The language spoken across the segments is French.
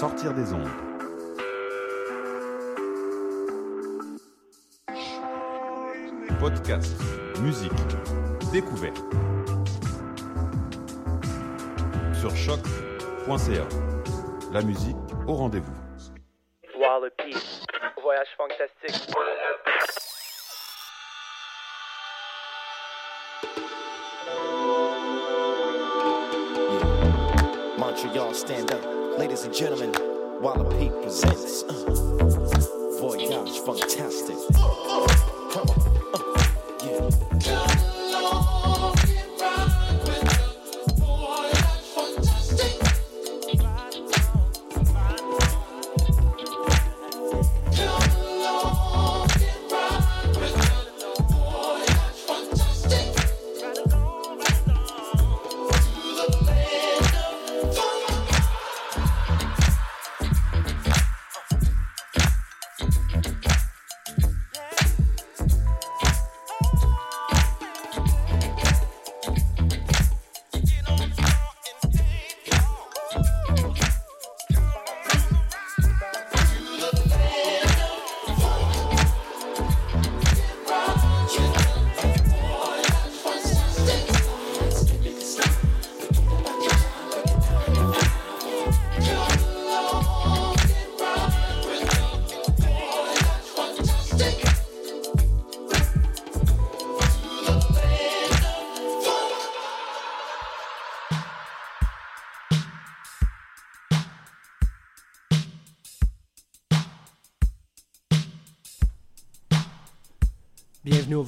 sortir des ondes. Podcast, musique, découverte. Sur choc.ca. La musique au rendez-vous. Voyage fantastique. Montreal, stand up. Ladies and gentlemen, Wallopy presents uh, Voyage Fantastic. Come on. uh, yeah.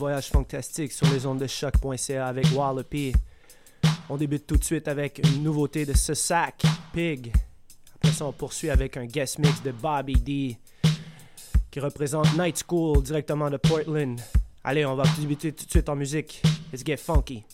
Voyage Fantastique sur les ondes de choc.ca avec Wallopy. On débute tout de suite avec une nouveauté de Sack Pig. Après ça, on poursuit avec un guest mix de Bobby D qui représente Night School directement de Portland. Allez, on va débuter tout de suite en musique. Let's get funky.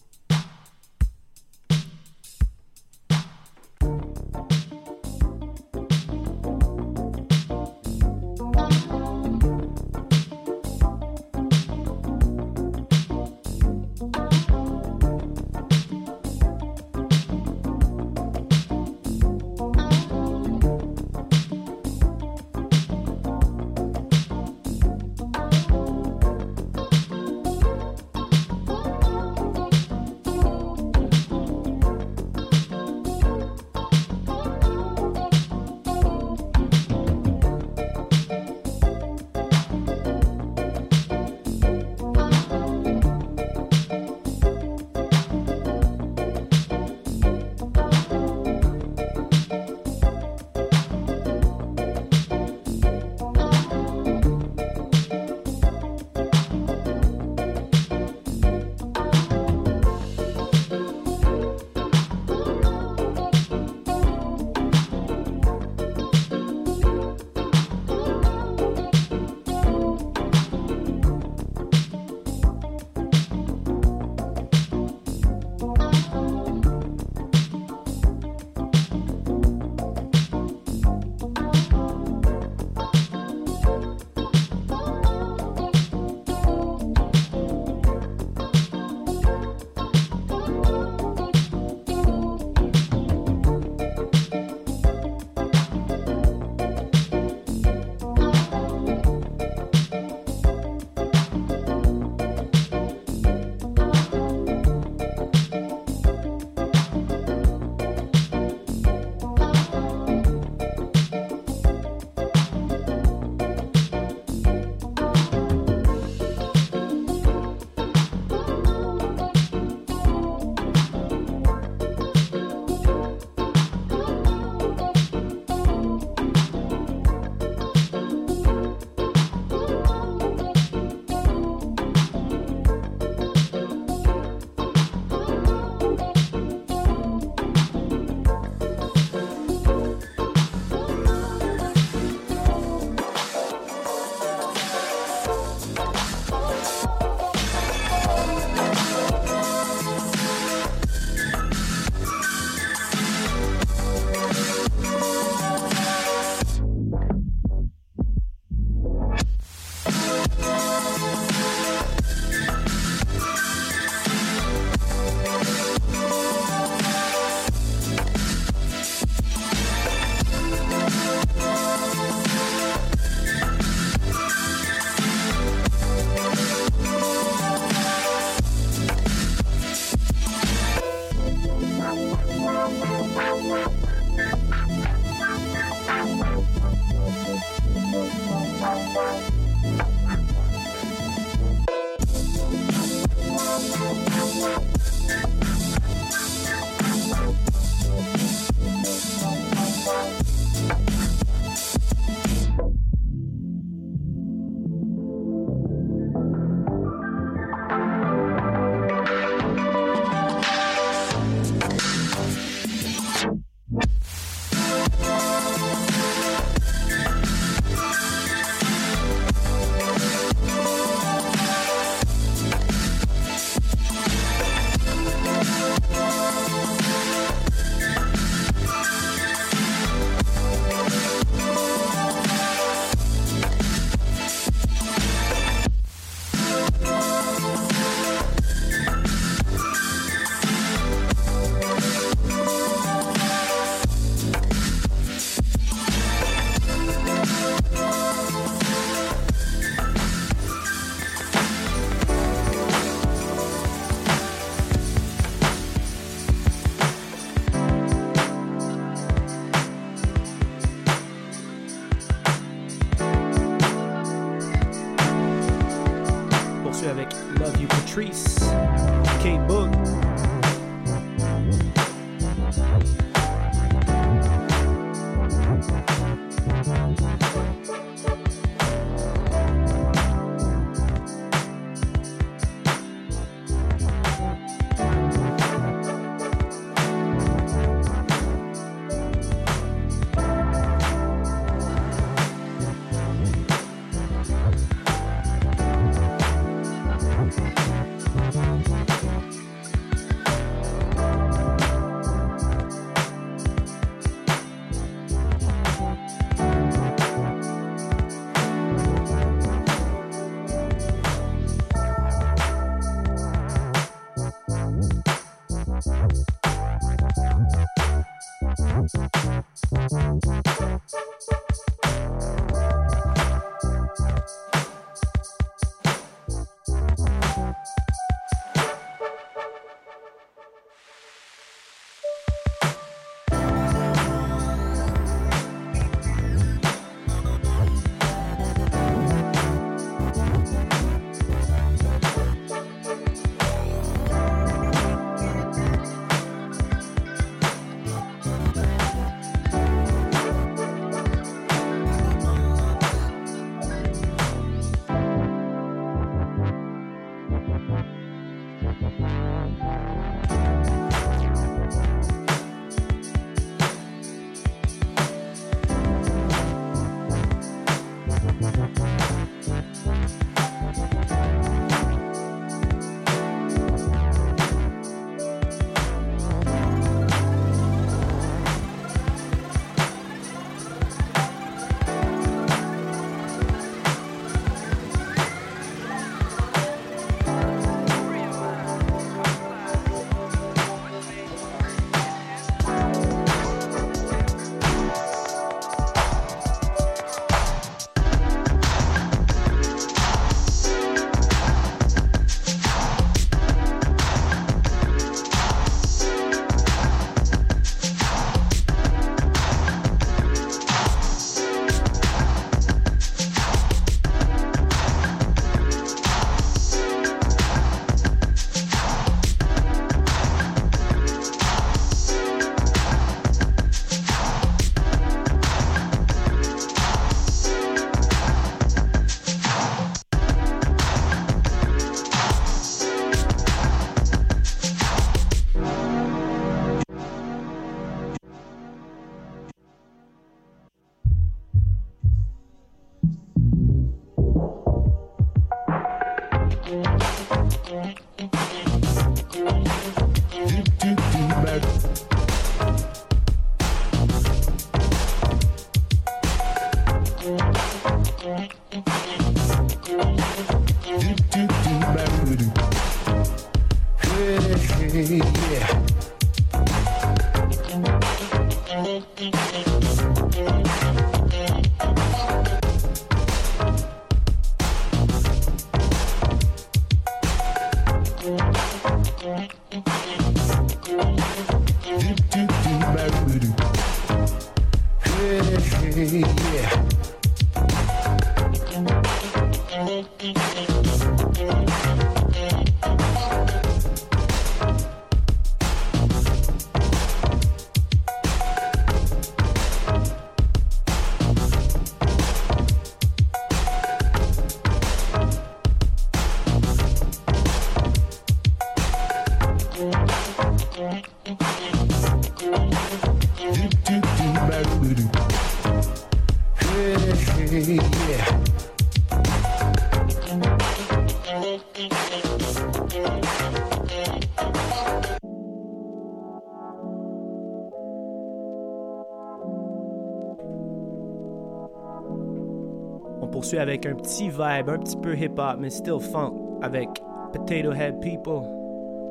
Avec un petit vibe, un petit peu hip-hop, mais still funk, avec Potato Head People,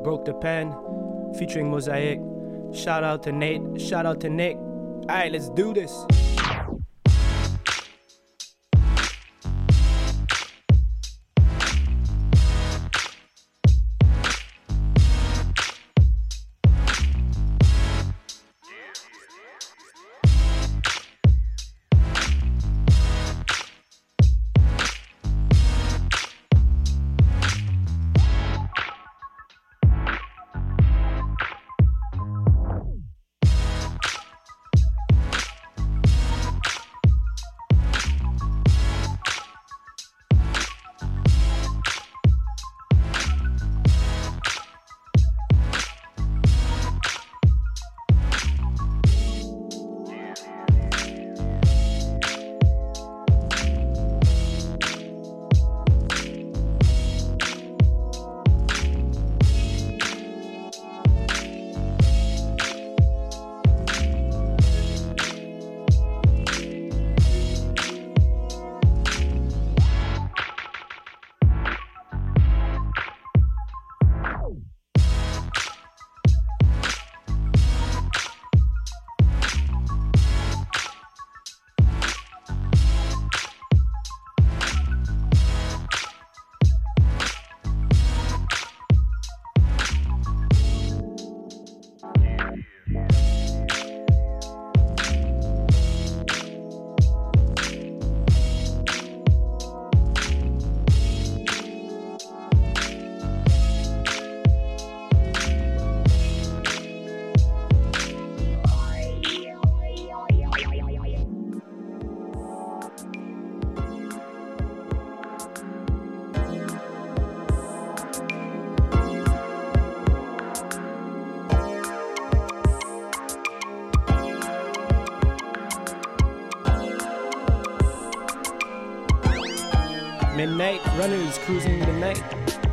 Broke the Pen, featuring Mosaic. Shout out to Nate, shout out to Nick. Alright, let's do this. Midnight Runners Cruising Midnight. On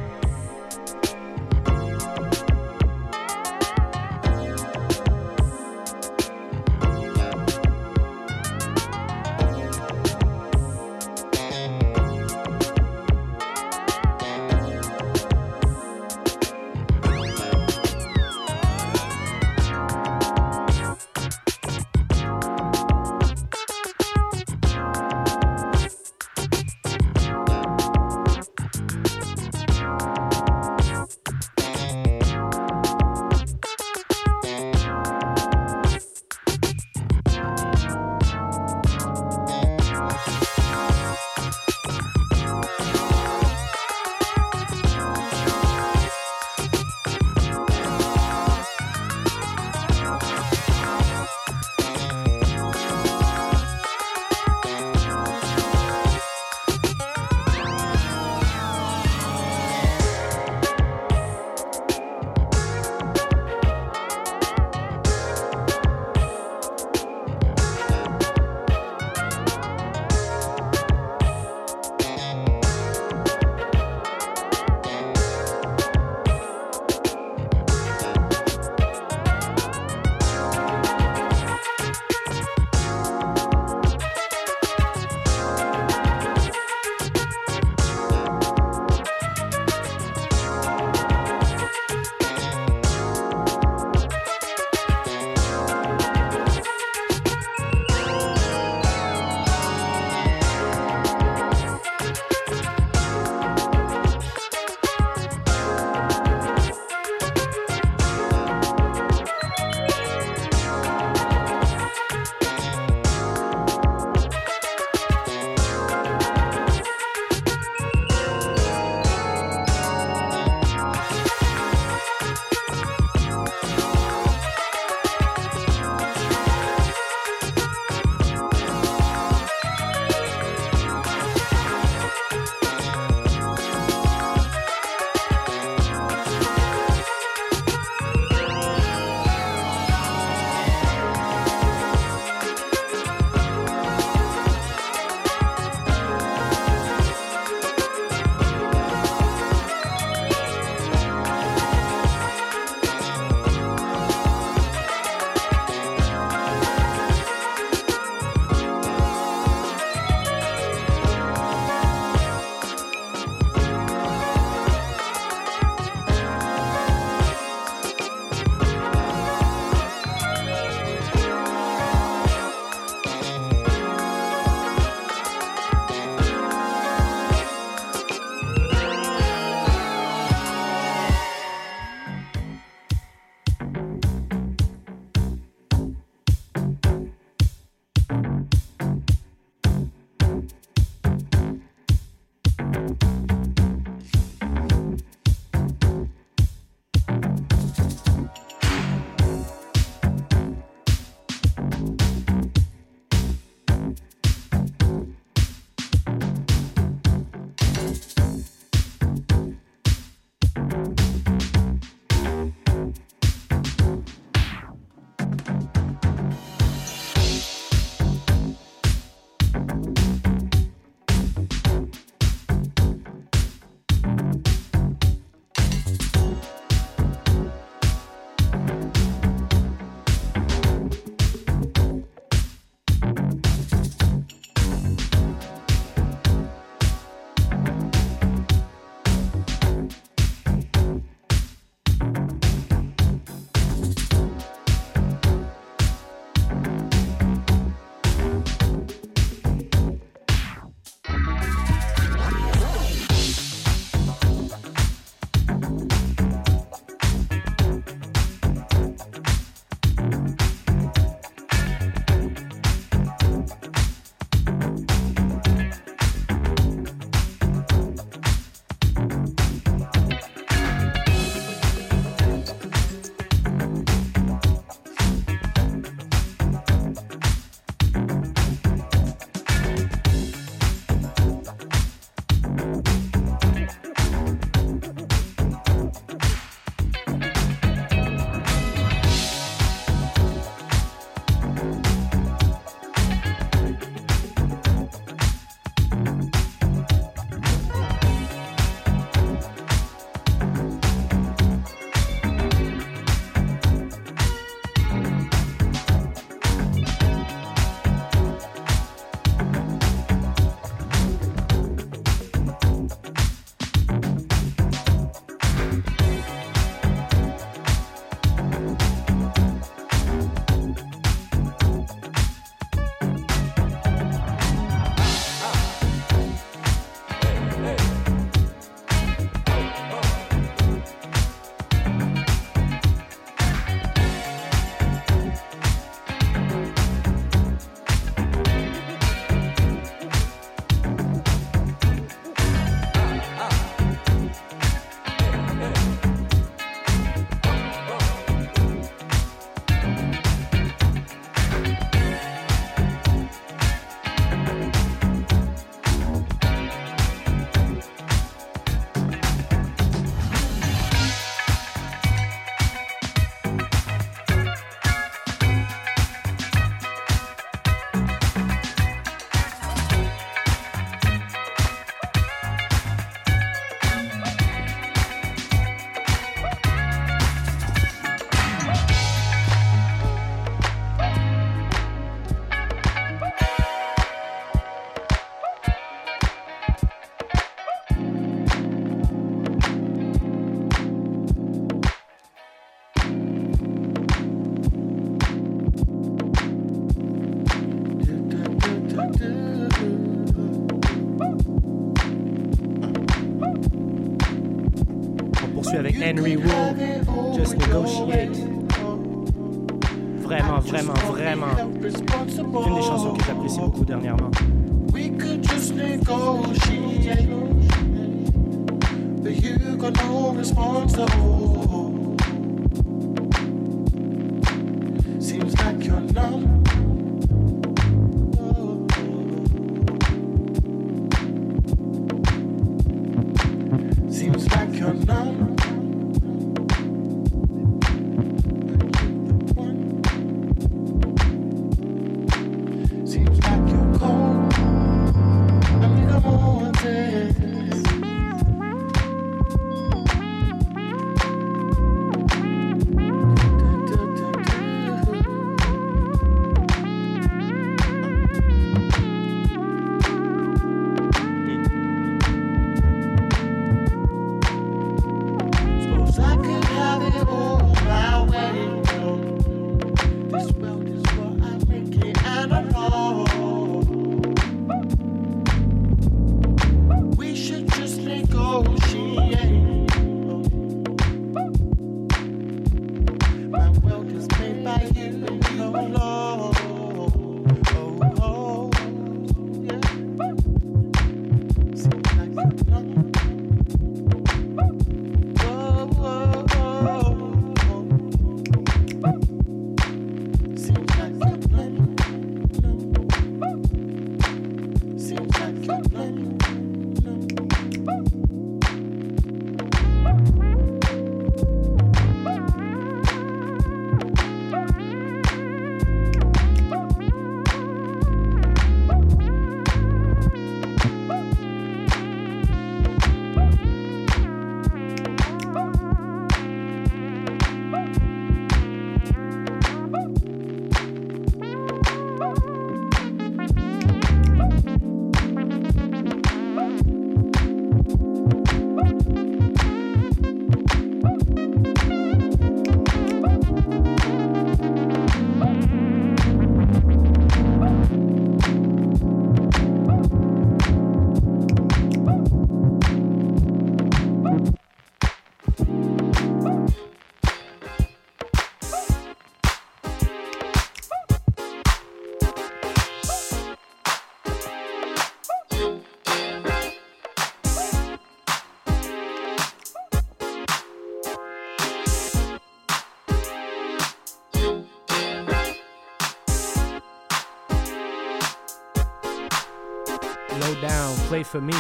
play for me.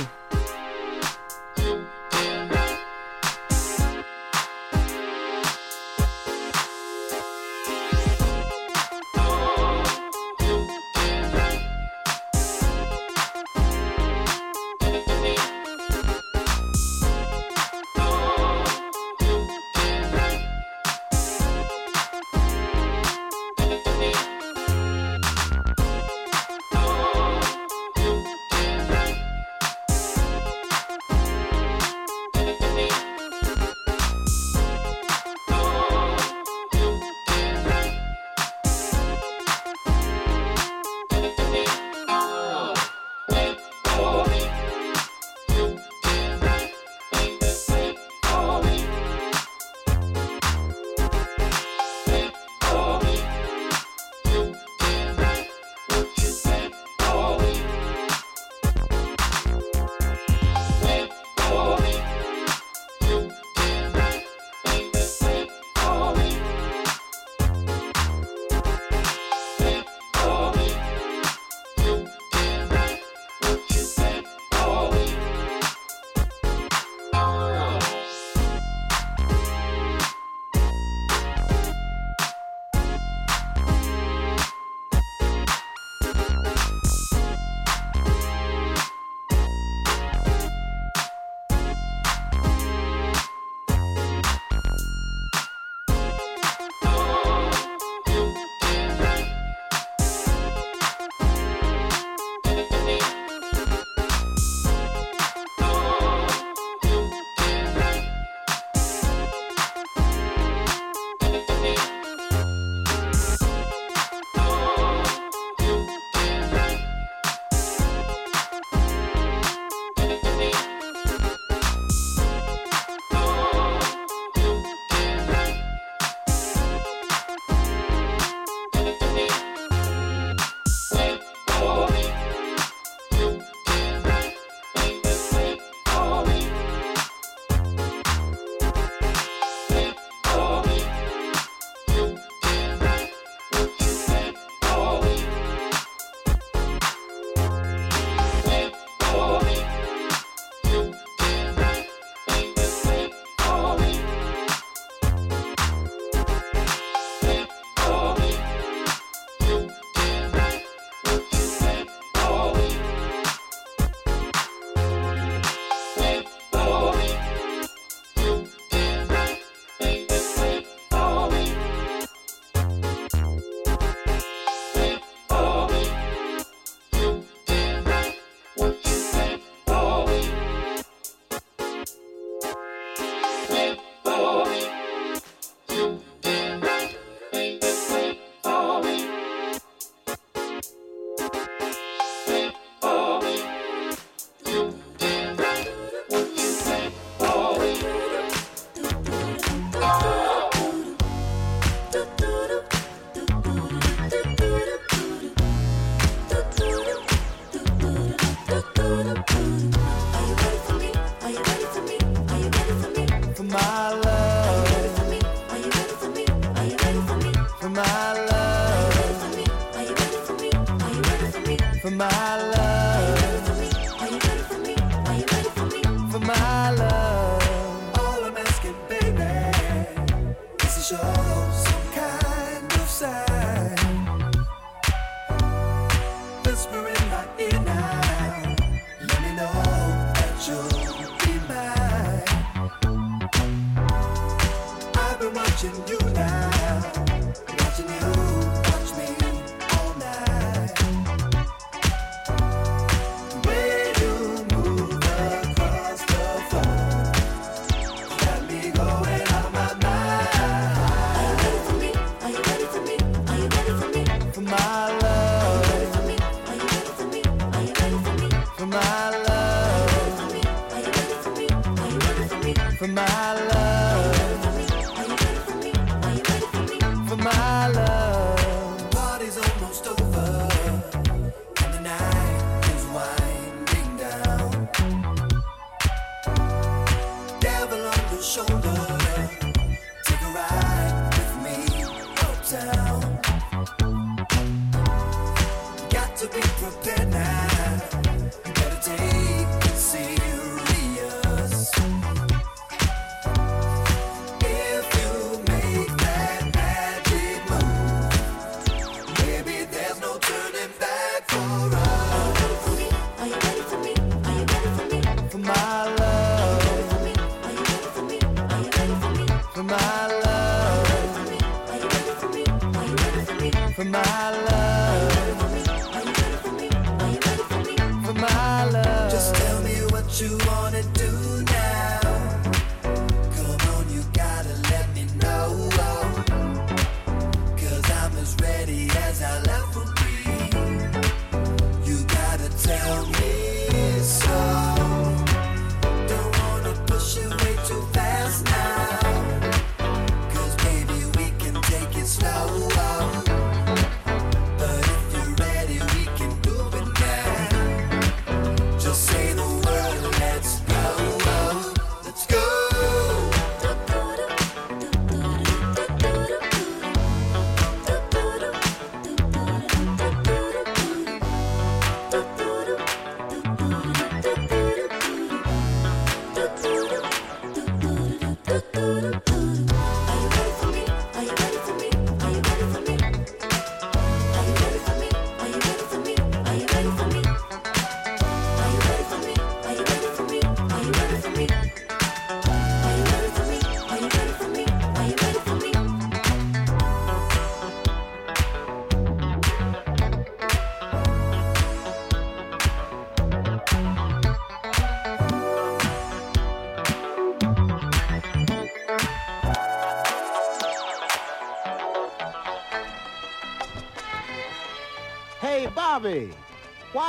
my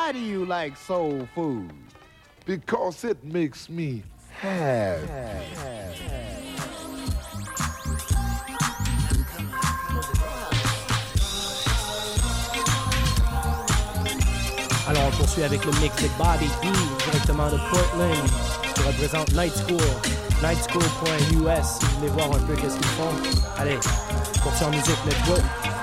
Why do you like soul food? Because it makes me happy. Alors on poursuit avec le mix de Bobby D directement de Portland qui représente Night School. Nightschool.us si vous voulez voir un peu qu'est-ce qu'ils font. Allez, poursuit en musique, let's go!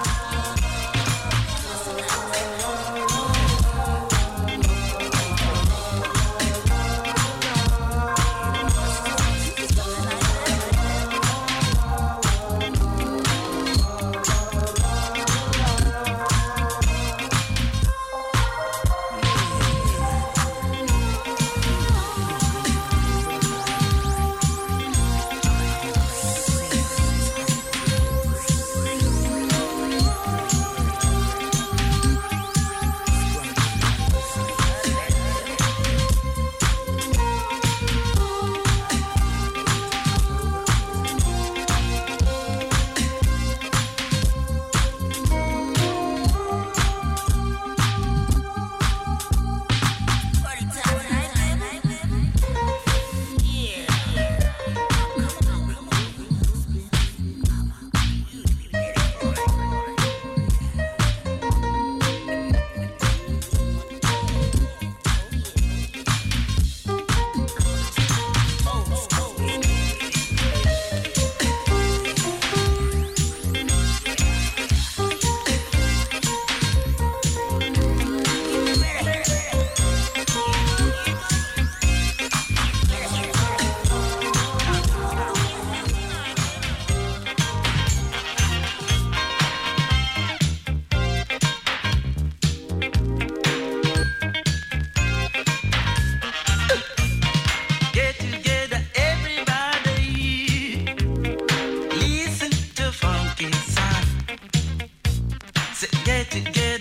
Yeah.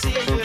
see you.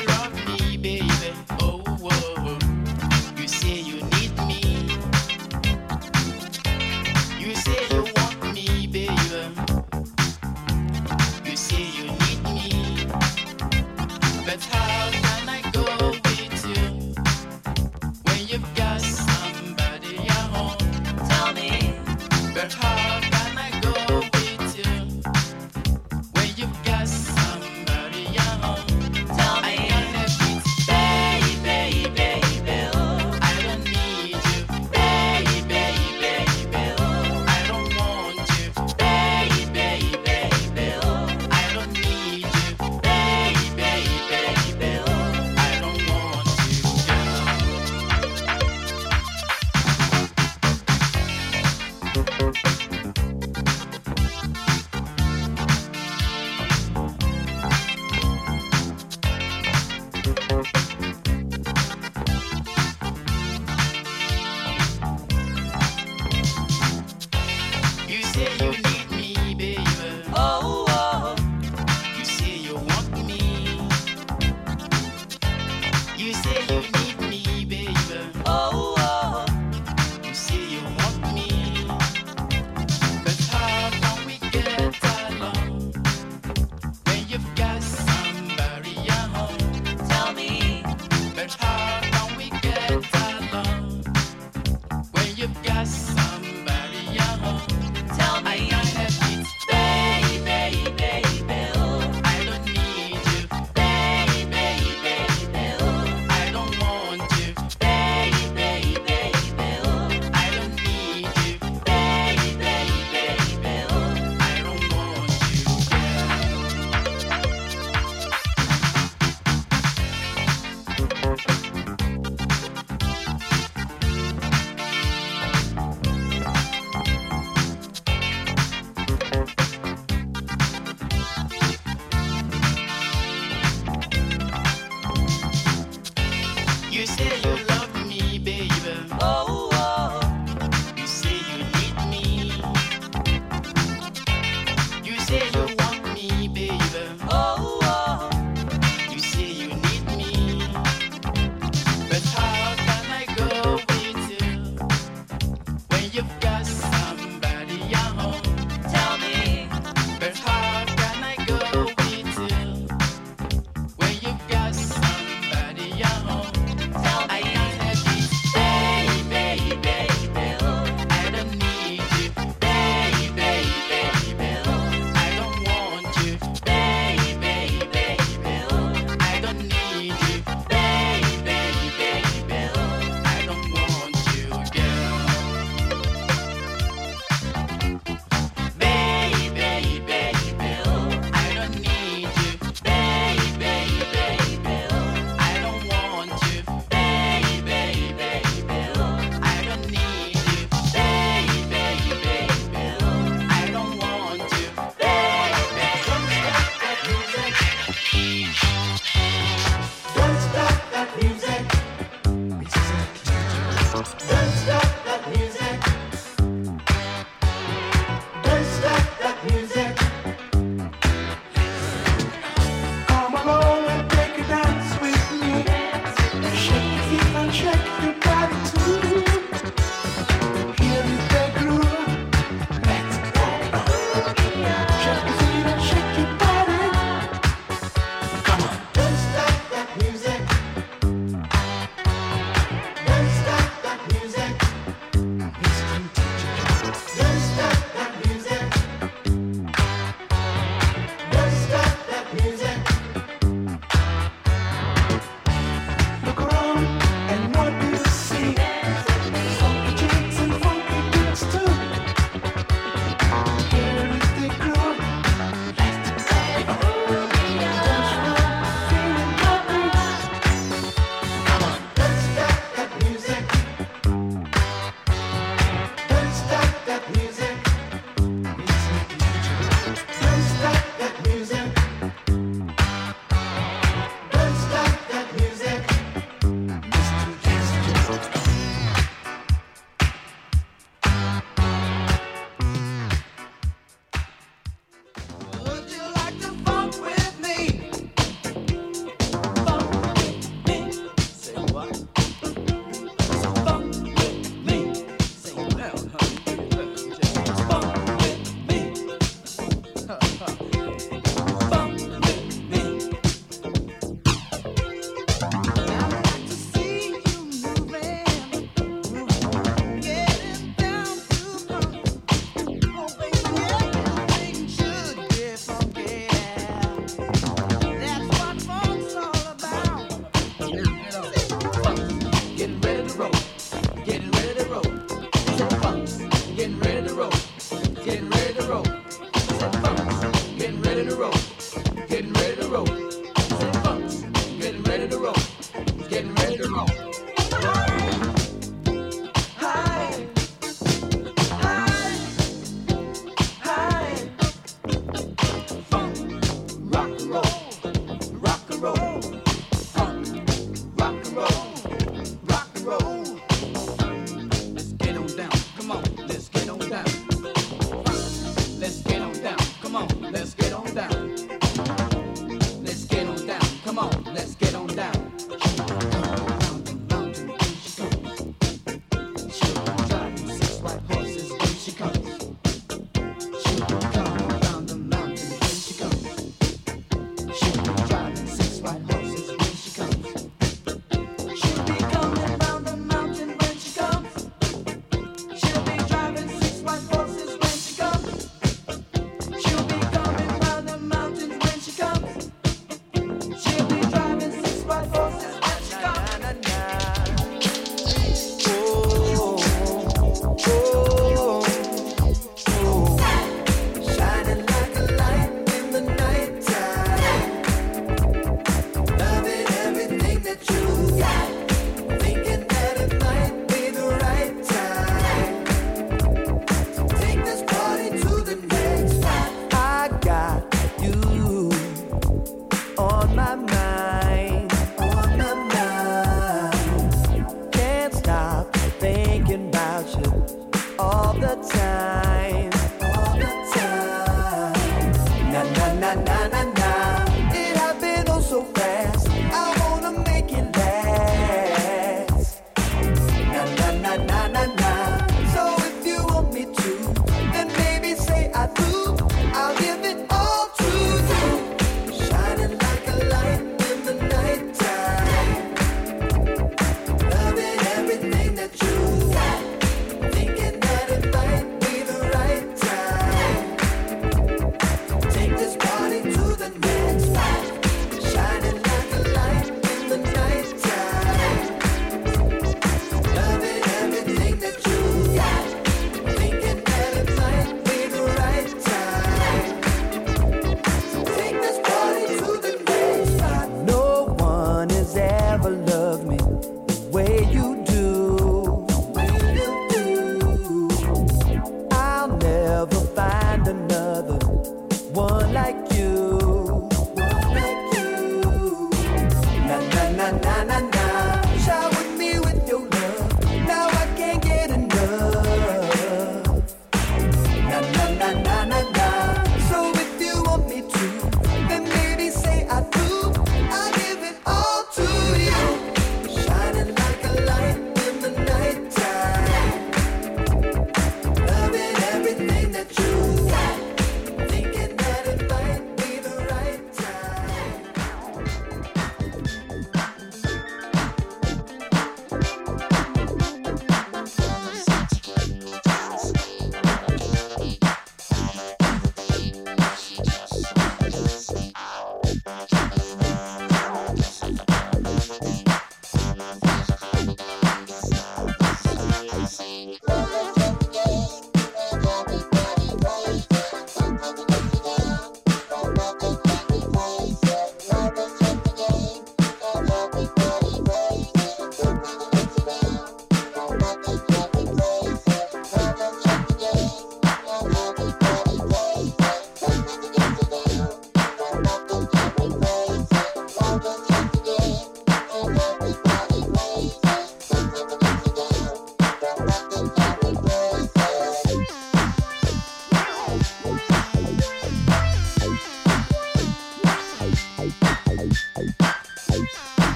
in a row.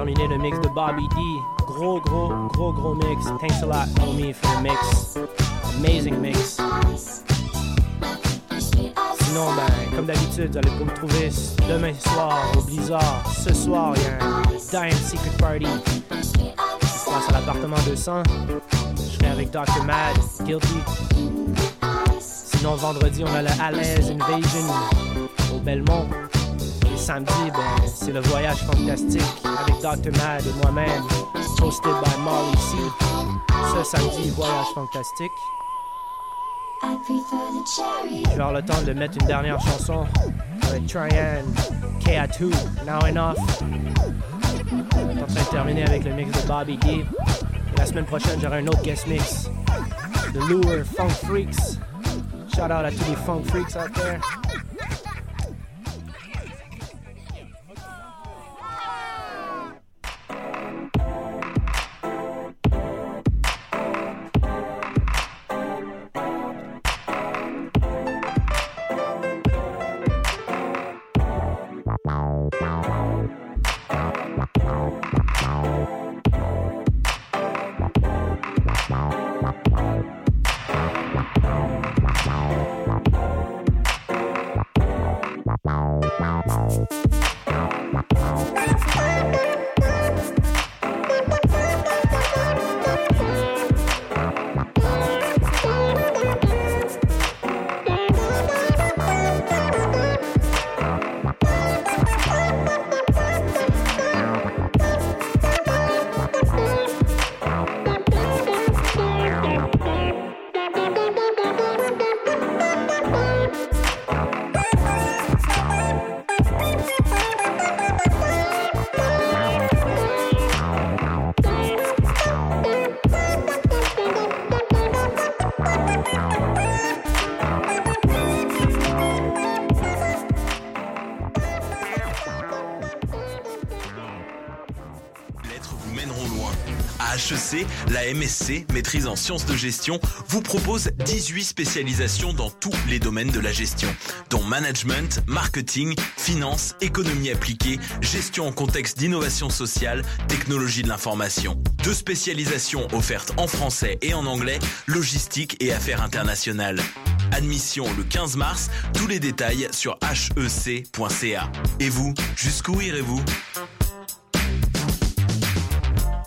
Terminer le mix de Bobby D. Gros, gros, gros, gros mix. Thanks a lot, homie, for the mix. Amazing mix. Sinon, ben, comme d'habitude, vous allez me trouver demain soir au Blizzard. Ce soir, il y a un Dying Secret Party. Je passe à l'appartement 200. Je serai avec Dr. Mad, Guilty. Sinon, vendredi, on a le Alaise Invasion au Belmont. Samedi, ben, c'est le voyage fantastique avec Dr. Mad et moi-même, hosted by Molly C. Ce samedi, voyage fantastique. Je vais avoir le temps de mettre une dernière chanson avec Tryan, KA2, Now Enough. On est en train de terminer avec le mix de Bobby D. La semaine prochaine, j'aurai un autre guest mix de Lure Funk Freaks. Shout out à tous les Funk Freaks out there. La MSC, maîtrise en sciences de gestion, vous propose 18 spécialisations dans tous les domaines de la gestion, dont management, marketing, finance, économie appliquée, gestion en contexte d'innovation sociale, technologie de l'information. Deux spécialisations offertes en français et en anglais, logistique et affaires internationales. Admission le 15 mars, tous les détails sur hec.ca. Et vous, jusqu'où irez-vous?